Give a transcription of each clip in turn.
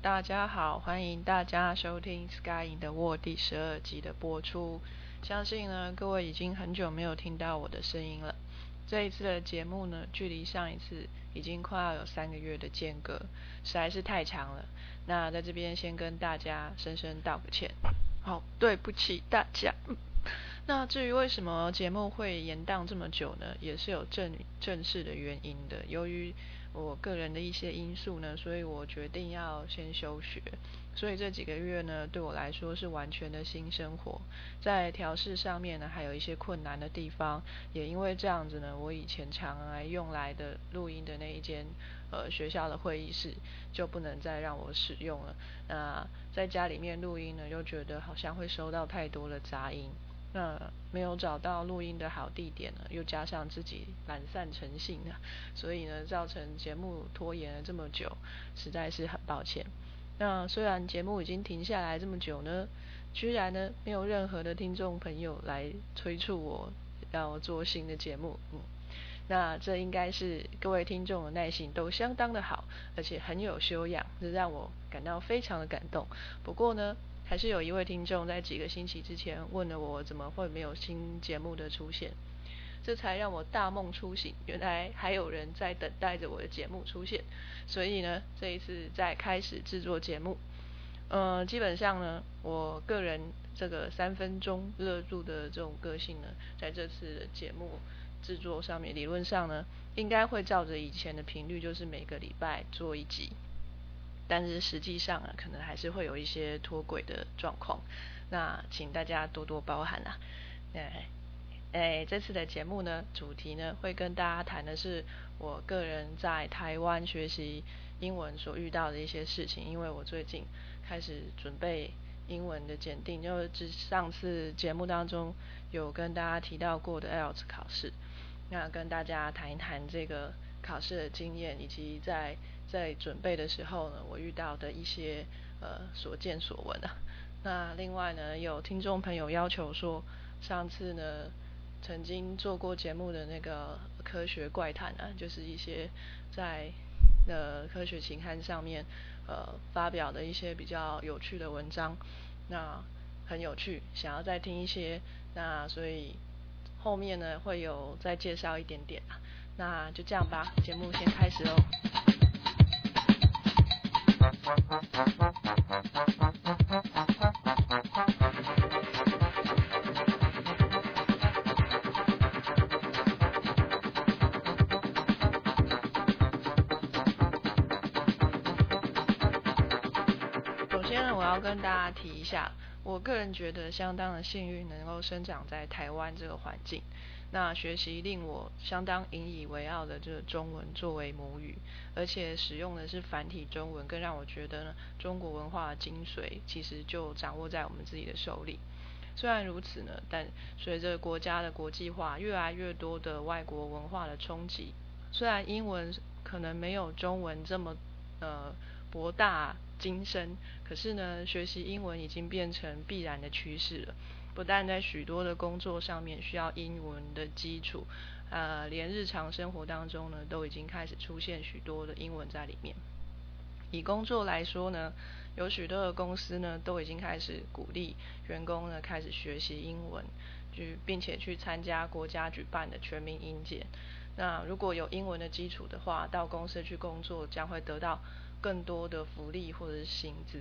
大家好，欢迎大家收听《Sky in the World》第十二集的播出。相信呢，各位已经很久没有听到我的声音了。这一次的节目呢，距离上一次已经快要有三个月的间隔，实在是太长了。那在这边先跟大家深深道个歉，好，对不起大家。那至于为什么节目会延宕这么久呢？也是有正正式的原因的。由于我个人的一些因素呢，所以我决定要先休学。所以这几个月呢，对我来说是完全的新生活，在调试上面呢，还有一些困难的地方。也因为这样子呢，我以前常来用来的录音的那一间呃学校的会议室就不能再让我使用了。那在家里面录音呢，又觉得好像会收到太多的杂音。那没有找到录音的好地点呢，又加上自己懒散成性呢，所以呢，造成节目拖延了这么久，实在是很抱歉。那虽然节目已经停下来这么久呢，居然呢没有任何的听众朋友来催促我要做新的节目，嗯，那这应该是各位听众的耐心都相当的好，而且很有修养，这让我感到非常的感动。不过呢。还是有一位听众在几个星期之前问了我，怎么会没有新节目的出现？这才让我大梦初醒，原来还有人在等待着我的节目出现。所以呢，这一次在开始制作节目，呃，基本上呢，我个人这个三分钟热度的这种个性呢，在这次的节目制作上面，理论上呢，应该会照着以前的频率，就是每个礼拜做一集。但是实际上啊，可能还是会有一些脱轨的状况，那请大家多多包涵啊。哎哎，这次的节目呢，主题呢会跟大家谈的是我个人在台湾学习英文所遇到的一些事情，因为我最近开始准备英文的检定，就是上次节目当中有跟大家提到过的 ELTS 考试，那跟大家谈一谈这个考试的经验，以及在在准备的时候呢，我遇到的一些呃所见所闻啊。那另外呢，有听众朋友要求说，上次呢曾经做过节目的那个科学怪谈啊，就是一些在呃科学期刊上面呃发表的一些比较有趣的文章，那很有趣，想要再听一些，那所以后面呢会有再介绍一点点啊。那就这样吧，节目先开始喽。首先呢，我要跟大家提一下，我个人觉得相当的幸运，能够生长在台湾这个环境。那学习令我相当引以为傲的就是中文作为母语，而且使用的是繁体中文，更让我觉得呢，中国文化的精髓其实就掌握在我们自己的手里。虽然如此呢，但随着国家的国际化，越来越多的外国文化的冲击，虽然英文可能没有中文这么呃博大精深，可是呢，学习英文已经变成必然的趋势了。不但在许多的工作上面需要英文的基础，呃，连日常生活当中呢，都已经开始出现许多的英文在里面。以工作来说呢，有许多的公司呢，都已经开始鼓励员工呢开始学习英文，去并且去参加国家举办的全民英检。那如果有英文的基础的话，到公司去工作将会得到更多的福利或者是薪资。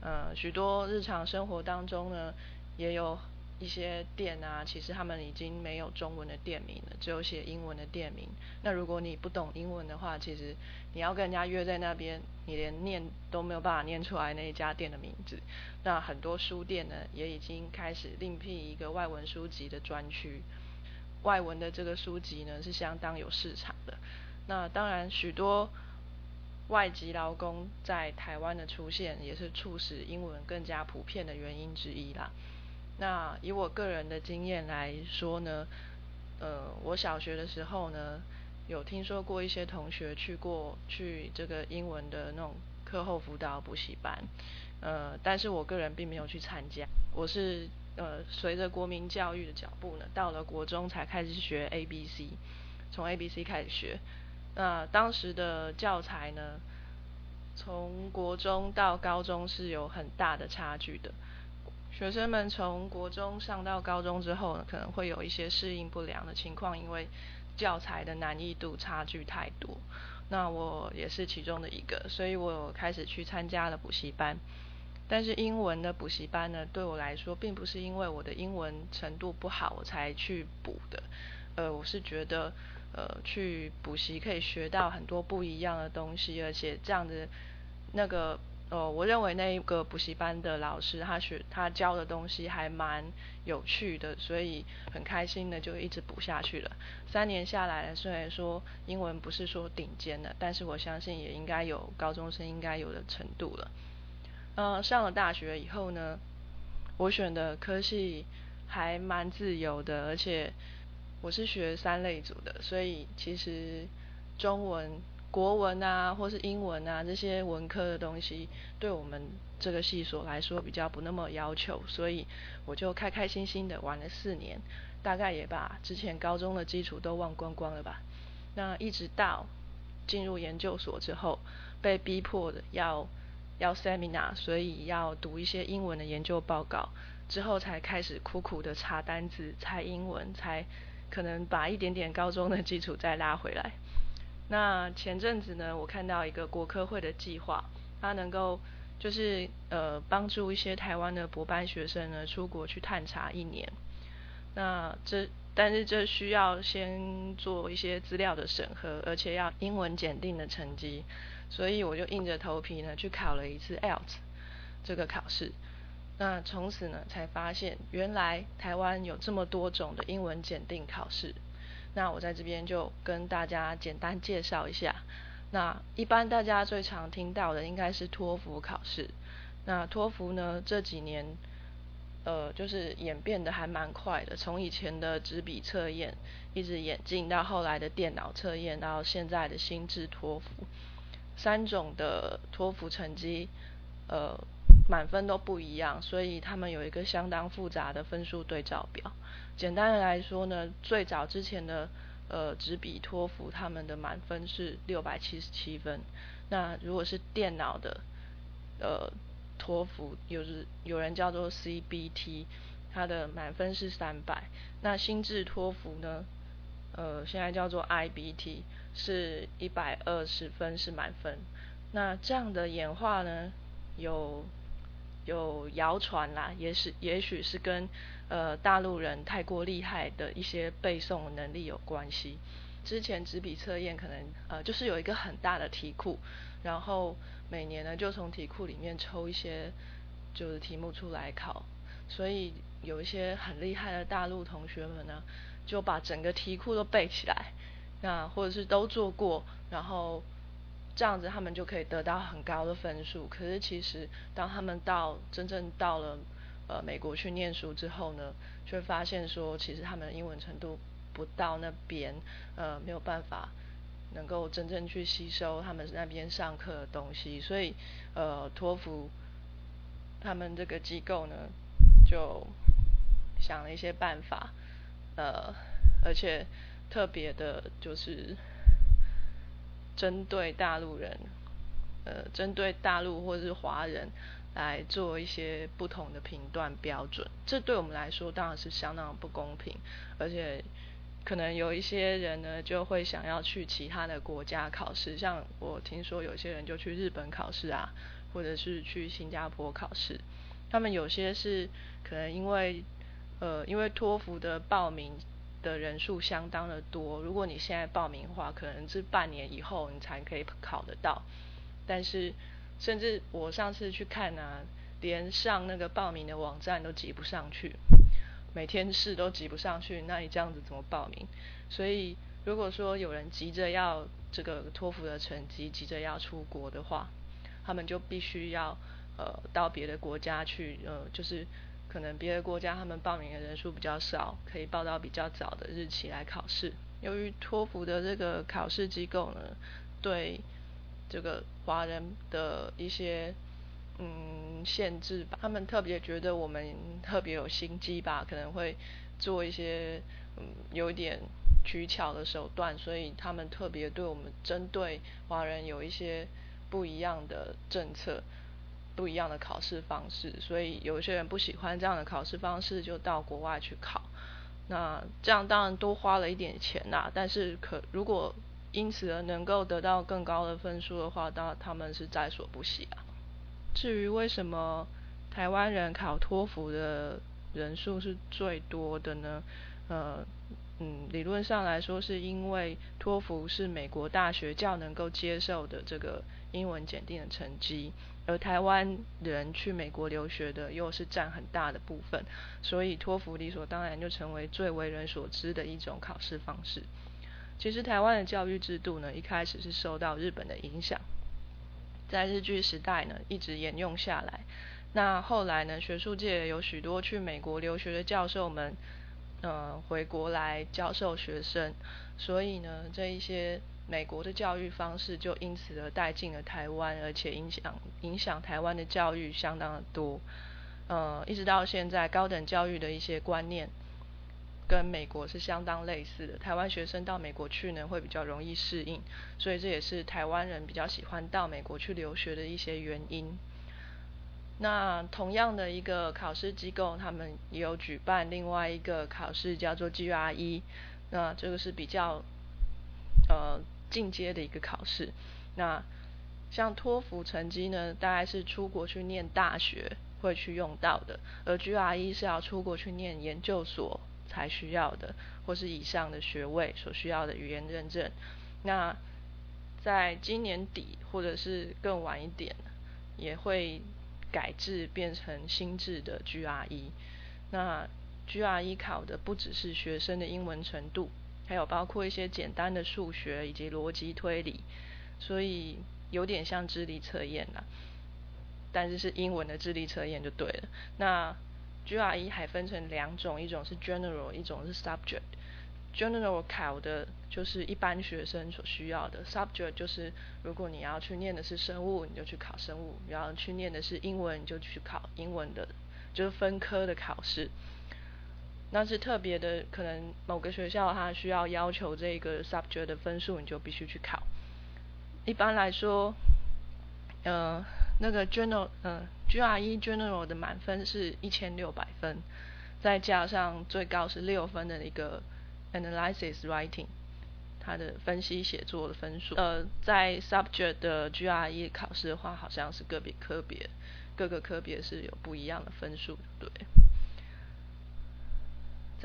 呃，许多日常生活当中呢。也有一些店啊，其实他们已经没有中文的店名了，只有写英文的店名。那如果你不懂英文的话，其实你要跟人家约在那边，你连念都没有办法念出来那一家店的名字。那很多书店呢，也已经开始另辟一个外文书籍的专区。外文的这个书籍呢，是相当有市场的。那当然，许多外籍劳工在台湾的出现，也是促使英文更加普遍的原因之一啦。那以我个人的经验来说呢，呃，我小学的时候呢，有听说过一些同学去过去这个英文的那种课后辅导补习班，呃，但是我个人并没有去参加。我是呃随着国民教育的脚步呢，到了国中才开始学 A B C，从 A B C 开始学。那当时的教材呢，从国中到高中是有很大的差距的。学生们从国中上到高中之后呢，可能会有一些适应不良的情况，因为教材的难易度差距太多。那我也是其中的一个，所以我开始去参加了补习班。但是英文的补习班呢，对我来说，并不是因为我的英文程度不好我才去补的。呃，我是觉得，呃，去补习可以学到很多不一样的东西，而且这样子，那个。哦，我认为那一个补习班的老师，他学他教的东西还蛮有趣的，所以很开心的就一直补下去了。三年下来，虽然说英文不是说顶尖的，但是我相信也应该有高中生应该有的程度了。呃，上了大学以后呢，我选的科系还蛮自由的，而且我是学三类组的，所以其实中文。国文啊，或是英文啊，这些文科的东西，对我们这个系所来说比较不那么要求，所以我就开开心心的玩了四年，大概也把之前高中的基础都忘光光了吧。那一直到进入研究所之后，被逼迫的要要 seminar，所以要读一些英文的研究报告，之后才开始苦苦的查单字、猜英文，才可能把一点点高中的基础再拉回来。那前阵子呢，我看到一个国科会的计划，它能够就是呃帮助一些台湾的博班学生呢出国去探查一年。那这但是这需要先做一些资料的审核，而且要英文检定的成绩，所以我就硬着头皮呢去考了一次 ELT 这个考试。那从此呢才发现，原来台湾有这么多种的英文检定考试。那我在这边就跟大家简单介绍一下。那一般大家最常听到的应该是托福考试。那托福呢这几年，呃，就是演变的还蛮快的，从以前的纸笔测验，一直演进到后来的电脑测验，到现在的心智托福，三种的托福成绩，呃，满分都不一样，所以他们有一个相当复杂的分数对照表。简单的来说呢，最早之前的呃纸笔托福，他们的满分是六百七十七分。那如果是电脑的呃托福，有是有人叫做 CBT，它的满分是三百。那心智托福呢，呃现在叫做 IBT，是一百二十分是满分。那这样的演化呢，有有谣传啦，也是也许是跟呃，大陆人太过厉害的一些背诵能力有关系。之前纸笔测验可能呃，就是有一个很大的题库，然后每年呢就从题库里面抽一些就是题目出来考，所以有一些很厉害的大陆同学们呢，就把整个题库都背起来，那或者是都做过，然后这样子他们就可以得到很高的分数。可是其实当他们到真正到了呃，美国去念书之后呢，却发现说，其实他们的英文程度不到那边，呃，没有办法能够真正去吸收他们那边上课的东西，所以，呃，托福他们这个机构呢，就想了一些办法，呃，而且特别的就是针对大陆人，呃，针对大陆或是华人。来做一些不同的评断标准，这对我们来说当然是相当不公平，而且可能有一些人呢就会想要去其他的国家考试，像我听说有些人就去日本考试啊，或者是去新加坡考试，他们有些是可能因为呃因为托福的报名的人数相当的多，如果你现在报名的话，可能是半年以后你才可以考得到，但是。甚至我上次去看啊，连上那个报名的网站都挤不上去，每天试都挤不上去，那你这样子怎么报名？所以如果说有人急着要这个托福的成绩，急着要出国的话，他们就必须要呃到别的国家去，呃就是可能别的国家他们报名的人数比较少，可以报到比较早的日期来考试。由于托福的这个考试机构呢，对。这个华人的一些嗯限制吧，他们特别觉得我们特别有心机吧，可能会做一些嗯有点取巧的手段，所以他们特别对我们针对华人有一些不一样的政策，不一样的考试方式，所以有些人不喜欢这样的考试方式，就到国外去考。那这样当然多花了一点钱呐，但是可如果因此而能够得到更高的分数的话，当他们是在所不惜啊。至于为什么台湾人考托福的人数是最多的呢？呃，嗯，理论上来说，是因为托福是美国大学较能够接受的这个英文检定的成绩。而台湾人去美国留学的又是占很大的部分，所以托福理所当然就成为最为人所知的一种考试方式。其实台湾的教育制度呢，一开始是受到日本的影响，在日据时代呢一直沿用下来。那后来呢，学术界有许多去美国留学的教授们，呃，回国来教授学生，所以呢，这一些。美国的教育方式就因此而带进了台湾，而且影响影响台湾的教育相当的多。呃，一直到现在，高等教育的一些观念跟美国是相当类似的。台湾学生到美国去呢，会比较容易适应，所以这也是台湾人比较喜欢到美国去留学的一些原因。那同样的一个考试机构，他们也有举办另外一个考试，叫做 GRE。那这个是比较呃。进阶的一个考试，那像托福成绩呢，大概是出国去念大学会去用到的，而 GRE 是要出国去念研究所才需要的，或是以上的学位所需要的语言认证。那在今年底或者是更晚一点，也会改制变成新制的 GRE。那 GRE 考的不只是学生的英文程度。还有包括一些简单的数学以及逻辑推理，所以有点像智力测验啦，但是是英文的智力测验就对了。那 GRE 还分成两种，一种是 General，一种是 Subject。General 考的就是一般学生所需要的，Subject 就是如果你要去念的是生物，你就去考生物；然后去念的是英文，你就去考英文的，就是分科的考试。但是特别的，可能某个学校它需要要求这个 subject 的分数，你就必须去考。一般来说，呃，那个 general，嗯，GRE general 的满分是一千六百分，再加上最高是六分的一个 analysis writing，它的分析写作的分数。呃，在 subject 的 GRE 考试的话，好像是个别科别，各个科别是有不一样的分数，对。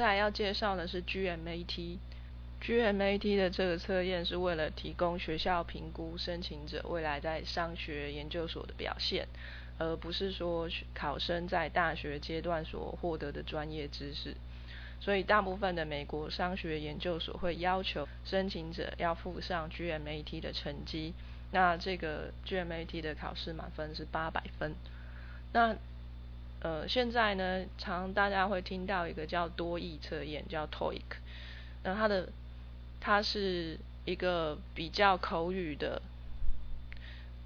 再来要介绍的是 GMAT，GMAT 的这个测验是为了提供学校评估申请者未来在商学研究所的表现，而不是说考生在大学阶段所获得的专业知识。所以大部分的美国商学研究所会要求申请者要附上 GMAT 的成绩。那这个 GMAT 的考试满分是八百分。那呃，现在呢，常大家会听到一个叫多义测验，叫 TOEIC。那它的它是一个比较口语的、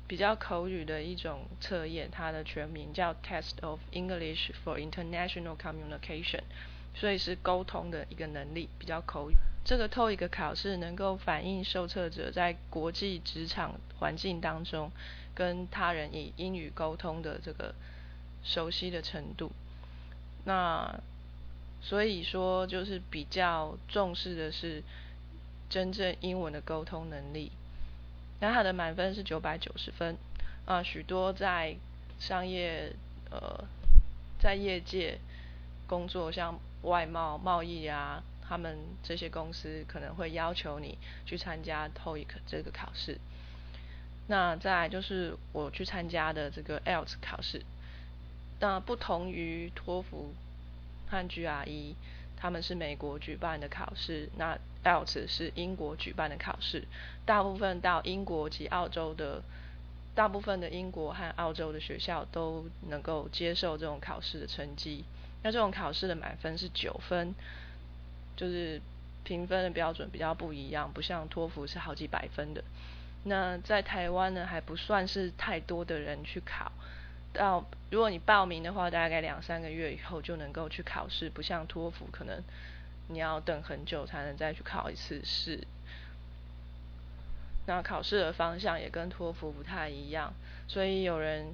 比较口语的一种测验，它的全名叫 Test of English for International Communication，所以是沟通的一个能力，比较口语。这个 TOEIC 考试能够反映受测者在国际职场环境当中跟他人以英语沟通的这个。熟悉的程度，那所以说就是比较重视的是真正英文的沟通能力。那它的满分是九百九十分啊，许多在商业呃在业界工作，像外贸贸易啊，他们这些公司可能会要求你去参加 TOEIC 这个考试。那再就是我去参加的这个 ELTS 考试。那不同于托福和 GRE，他们是美国举办的考试，那 e l t s 是英国举办的考试。大部分到英国及澳洲的，大部分的英国和澳洲的学校都能够接受这种考试的成绩。那这种考试的满分是九分，就是评分的标准比较不一样，不像托福是好几百分的。那在台湾呢，还不算是太多的人去考。到如果你报名的话，大概两三个月以后就能够去考试，不像托福可能你要等很久才能再去考一次试。那考试的方向也跟托福不太一样，所以有人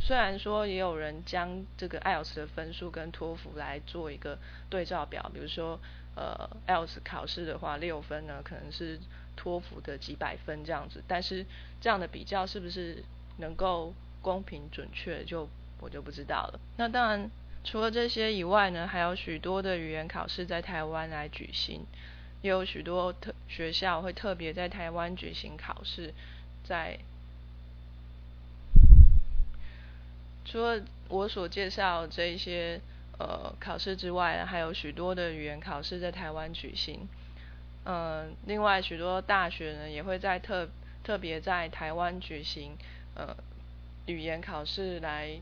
虽然说也有人将这个 IELTS 的分数跟托福来做一个对照表，比如说呃 IELTS 考试的话六分呢，可能是托福的几百分这样子，但是这样的比较是不是能够公平准确，就我就不知道了。那当然除了这些以外呢，还有许多的语言考试在台湾来举行。也有许多特学校会特别在台湾举行考试，在除了我所介绍这一些呃考试之外，还有许多的语言考试在台湾举行。嗯，另外许多大学呢也会在特特别在台湾举行呃语言考试来。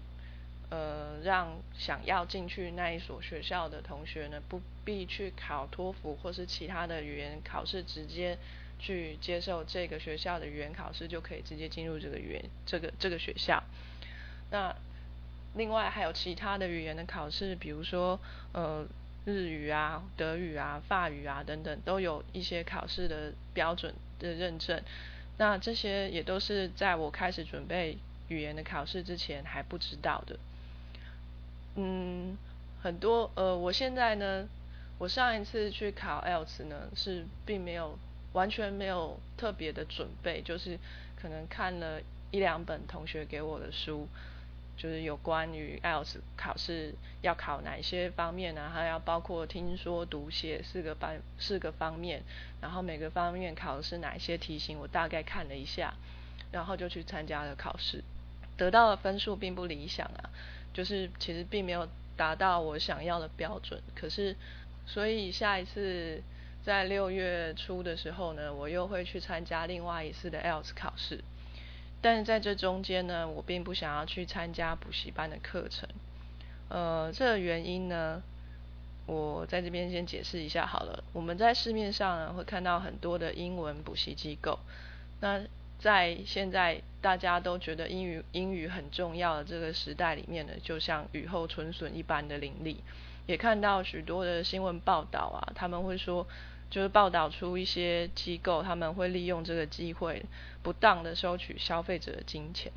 呃，让想要进去那一所学校的同学呢，不必去考托福或是其他的语言考试，直接去接受这个学校的语言考试，就可以直接进入这个语言这个这个学校。那另外还有其他的语言的考试，比如说呃日语啊、德语啊、法语啊等等，都有一些考试的标准的认证。那这些也都是在我开始准备语言的考试之前还不知道的。嗯，很多呃，我现在呢，我上一次去考 IELTS 呢，是并没有完全没有特别的准备，就是可能看了一两本同学给我的书，就是有关于 IELTS 考试要考哪一些方面呢？还要包括听说读写四个方四个方面，然后每个方面考的是哪一些题型，我大概看了一下，然后就去参加了考试，得到的分数并不理想啊。就是其实并没有达到我想要的标准，可是所以下一次在六月初的时候呢，我又会去参加另外一次的 ELTS 考试。但是在这中间呢，我并不想要去参加补习班的课程。呃，这个原因呢，我在这边先解释一下好了。我们在市面上呢会看到很多的英文补习机构，那。在现在大家都觉得英语英语很重要的这个时代里面呢，就像雨后春笋一般的凌厉，也看到许多的新闻报道啊，他们会说，就是报道出一些机构他们会利用这个机会不当的收取消费者的金钱，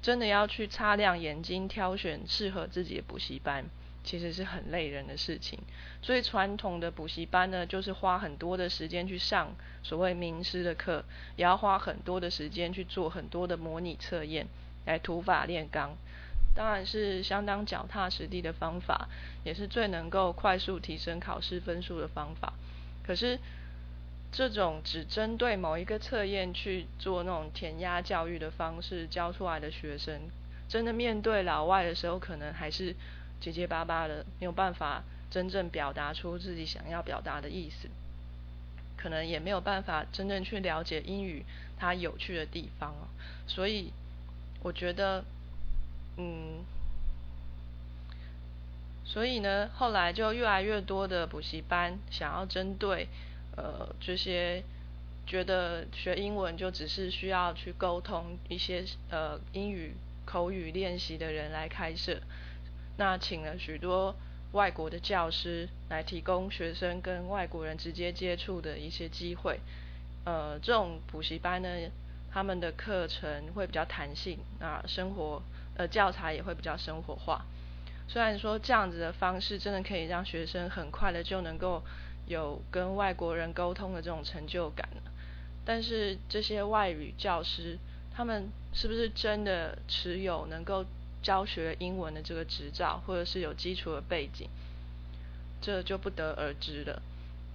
真的要去擦亮眼睛挑选适合自己的补习班。其实是很累人的事情，所以传统的补习班呢，就是花很多的时间去上所谓名师的课，也要花很多的时间去做很多的模拟测验来土法炼钢，当然是相当脚踏实地的方法，也是最能够快速提升考试分数的方法。可是这种只针对某一个测验去做那种填鸭教育的方式教出来的学生，真的面对老外的时候，可能还是。结结巴巴的，没有办法真正表达出自己想要表达的意思，可能也没有办法真正去了解英语它有趣的地方。所以我觉得，嗯，所以呢，后来就越来越多的补习班想要针对呃这些觉得学英文就只是需要去沟通一些呃英语口语练习的人来开设。那请了许多外国的教师来提供学生跟外国人直接接触的一些机会。呃，这种补习班呢，他们的课程会比较弹性，那生活呃教材也会比较生活化。虽然说这样子的方式真的可以让学生很快的就能够有跟外国人沟通的这种成就感，但是这些外语教师他们是不是真的持有能够？教学英文的这个执照，或者是有基础的背景，这就不得而知了。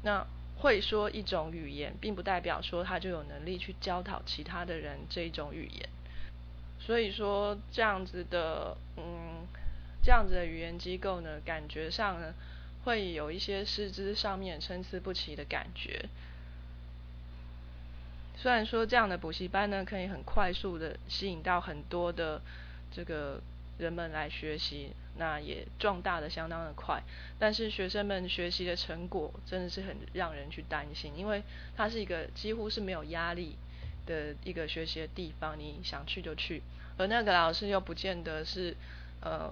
那会说一种语言，并不代表说他就有能力去教导其他的人这一种语言。所以说，这样子的，嗯，这样子的语言机构呢，感觉上呢，会有一些师资上面参差不齐的感觉。虽然说这样的补习班呢，可以很快速的吸引到很多的这个。人们来学习，那也壮大的相当的快，但是学生们学习的成果真的是很让人去担心，因为它是一个几乎是没有压力的一个学习的地方，你想去就去，而那个老师又不见得是呃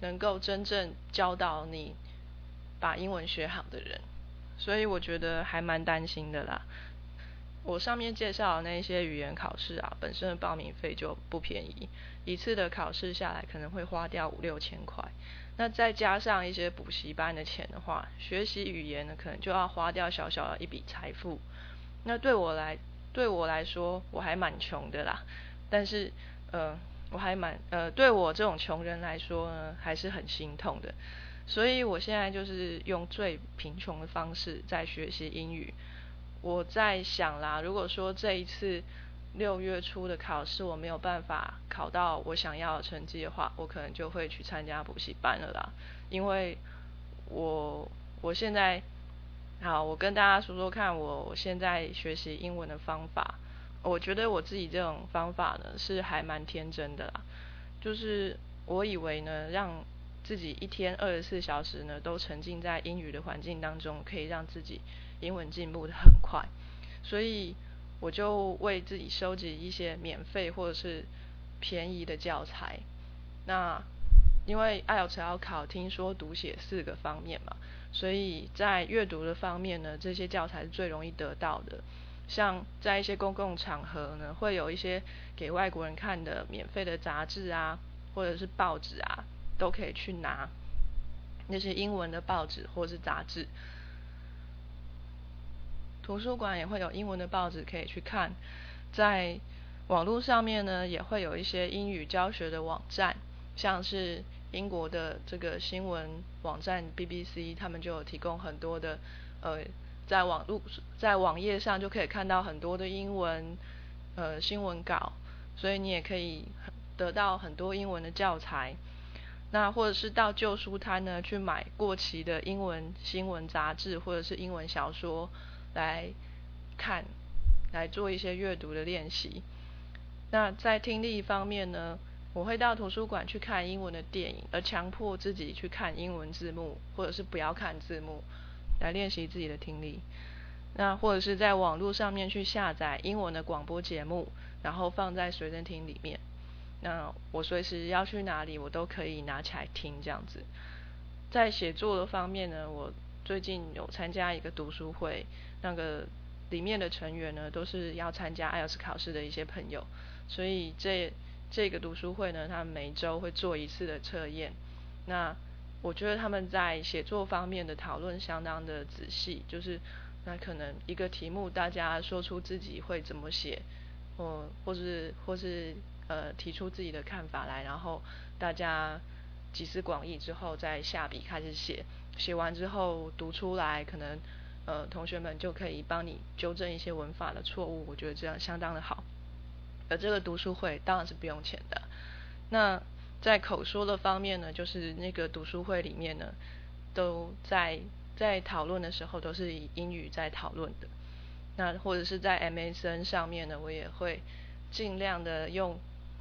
能够真正教导你把英文学好的人，所以我觉得还蛮担心的啦。我上面介绍的那些语言考试啊，本身的报名费就不便宜，一次的考试下来可能会花掉五六千块。那再加上一些补习班的钱的话，学习语言呢，可能就要花掉小小的一笔财富。那对我来，对我来说，我还蛮穷的啦。但是，呃，我还蛮，呃，对我这种穷人来说呢，还是很心痛的。所以我现在就是用最贫穷的方式在学习英语。我在想啦，如果说这一次六月初的考试我没有办法考到我想要的成绩的话，我可能就会去参加补习班了啦。因为我我现在好，我跟大家说说看，我现在学习英文的方法。我觉得我自己这种方法呢是还蛮天真的啦，就是我以为呢让自己一天二十四小时呢都沉浸在英语的环境当中，可以让自己。英文进步的很快，所以我就为自己收集一些免费或者是便宜的教材。那因为 IELTS 要考听说读写四个方面嘛，所以在阅读的方面呢，这些教材是最容易得到的。像在一些公共场合呢，会有一些给外国人看的免费的杂志啊，或者是报纸啊，都可以去拿那些英文的报纸或是杂志。图书馆也会有英文的报纸可以去看，在网络上面呢，也会有一些英语教学的网站，像是英国的这个新闻网站 BBC，他们就有提供很多的呃，在网络在网页上就可以看到很多的英文呃新闻稿，所以你也可以得到很多英文的教材。那或者是到旧书摊呢，去买过期的英文新闻杂志或者是英文小说。来看，来做一些阅读的练习。那在听力方面呢，我会到图书馆去看英文的电影，而强迫自己去看英文字幕，或者是不要看字幕，来练习自己的听力。那或者是在网络上面去下载英文的广播节目，然后放在随身听里面。那我随时要去哪里，我都可以拿起来听这样子。在写作的方面呢，我最近有参加一个读书会。那个里面的成员呢，都是要参加 IELTS 考试的一些朋友，所以这这个读书会呢，他们每周会做一次的测验。那我觉得他们在写作方面的讨论相当的仔细，就是那可能一个题目，大家说出自己会怎么写，或或是或是呃提出自己的看法来，然后大家集思广益之后再下笔开始写，写完之后读出来可能。呃，同学们就可以帮你纠正一些文法的错误，我觉得这样相当的好。而这个读书会当然是不用钱的。那在口说的方面呢，就是那个读书会里面呢，都在在讨论的时候都是以英语在讨论的。那或者是在 MSN 上面呢，我也会尽量的用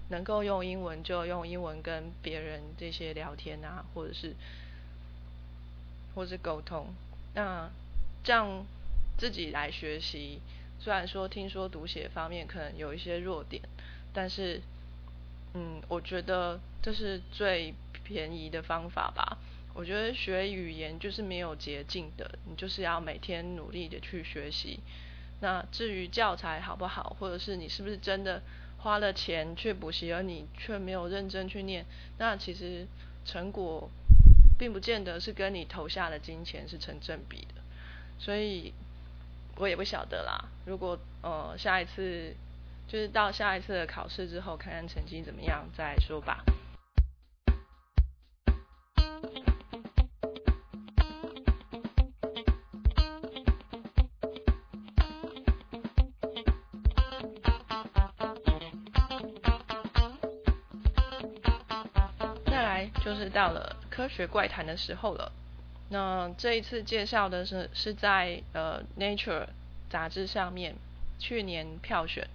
能够用英文就用英文跟别人这些聊天啊，或者是或是沟通。那这样自己来学习，虽然说听说读写方面可能有一些弱点，但是，嗯，我觉得这是最便宜的方法吧。我觉得学语言就是没有捷径的，你就是要每天努力的去学习。那至于教材好不好，或者是你是不是真的花了钱去补习，而你却没有认真去念，那其实成果并不见得是跟你投下的金钱是成正比的。所以，我也不晓得啦。如果呃下一次就是到下一次的考试之后，看看成绩怎么样再说吧。是到了科学怪谈的时候了。那这一次介绍的是是在呃 Nature 杂志上面去年票选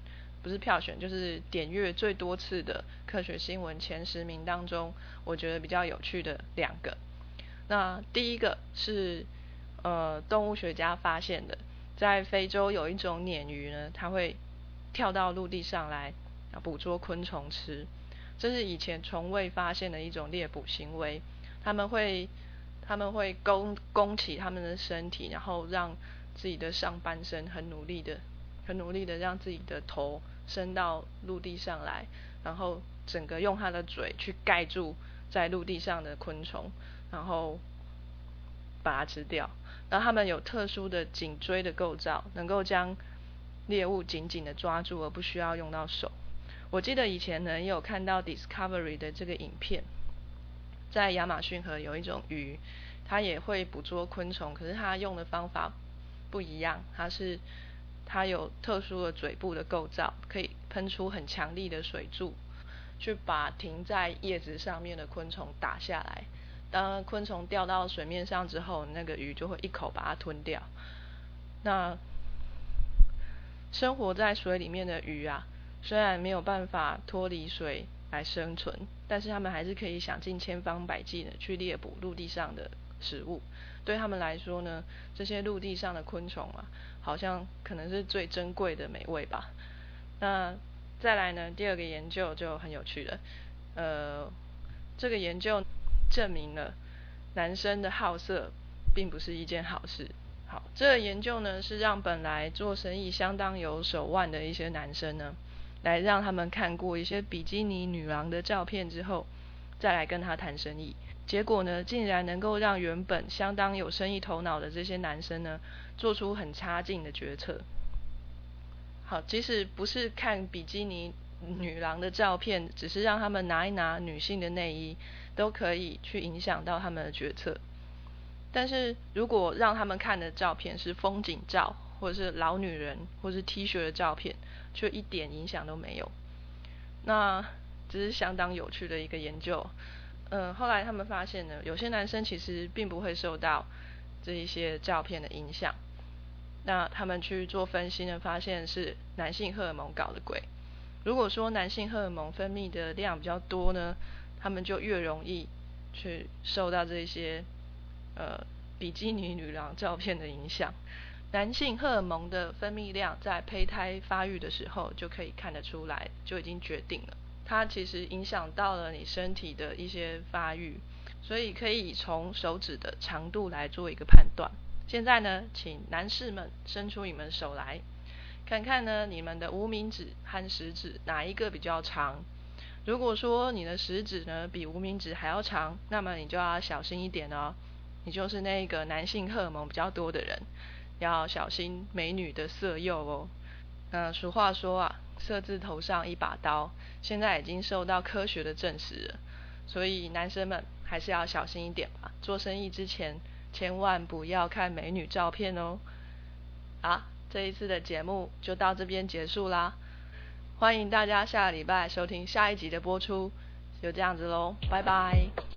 不是票选就是点阅最多次的科学新闻前十名当中，我觉得比较有趣的两个。那第一个是呃动物学家发现的，在非洲有一种鲶鱼呢，它会跳到陆地上来捕捉昆虫吃，这是以前从未发现的一种猎捕行为，他们会。他们会弓弓起他们的身体，然后让自己的上半身很努力的很努力的让自己的头伸到陆地上来，然后整个用它的嘴去盖住在陆地上的昆虫，然后把它吃掉。然后它们有特殊的颈椎的构造，能够将猎物紧紧的抓住，而不需要用到手。我记得以前呢有看到 Discovery 的这个影片，在亚马逊河有一种鱼，它也会捕捉昆虫，可是它用的方法不一样，它是它有特殊的嘴部的构造，可以喷出很强力的水柱，去把停在叶子上面的昆虫打下来。当昆虫掉到水面上之后，那个鱼就会一口把它吞掉。那生活在水里面的鱼啊。虽然没有办法脱离水来生存，但是他们还是可以想尽千方百计的去猎捕陆地上的食物。对他们来说呢，这些陆地上的昆虫啊，好像可能是最珍贵的美味吧。那再来呢，第二个研究就很有趣了。呃，这个研究证明了男生的好色并不是一件好事。好，这个研究呢是让本来做生意相当有手腕的一些男生呢。来让他们看过一些比基尼女郎的照片之后，再来跟他谈生意。结果呢，竟然能够让原本相当有生意头脑的这些男生呢，做出很差劲的决策。好，即使不是看比基尼女郎的照片，只是让他们拿一拿女性的内衣，都可以去影响到他们的决策。但是如果让他们看的照片是风景照，或者是老女人，或是 T 恤的照片，却一点影响都没有。那只是相当有趣的一个研究。嗯，后来他们发现呢，有些男生其实并不会受到这一些照片的影响。那他们去做分析呢，发现是男性荷尔蒙搞的鬼。如果说男性荷尔蒙分泌的量比较多呢，他们就越容易去受到这些呃比基尼女郎照片的影响。男性荷尔蒙的分泌量在胚胎发育的时候就可以看得出来，就已经决定了。它其实影响到了你身体的一些发育，所以可以从手指的长度来做一个判断。现在呢，请男士们伸出你们手来，看看呢你们的无名指和食指哪一个比较长。如果说你的食指呢比无名指还要长，那么你就要小心一点哦，你就是那个男性荷尔蒙比较多的人。要小心美女的色诱哦。那俗话说啊，色字头上一把刀，现在已经受到科学的证实。所以男生们还是要小心一点吧。做生意之前，千万不要看美女照片哦。好，这一次的节目就到这边结束啦。欢迎大家下个礼拜收听下一集的播出。就这样子喽，拜拜。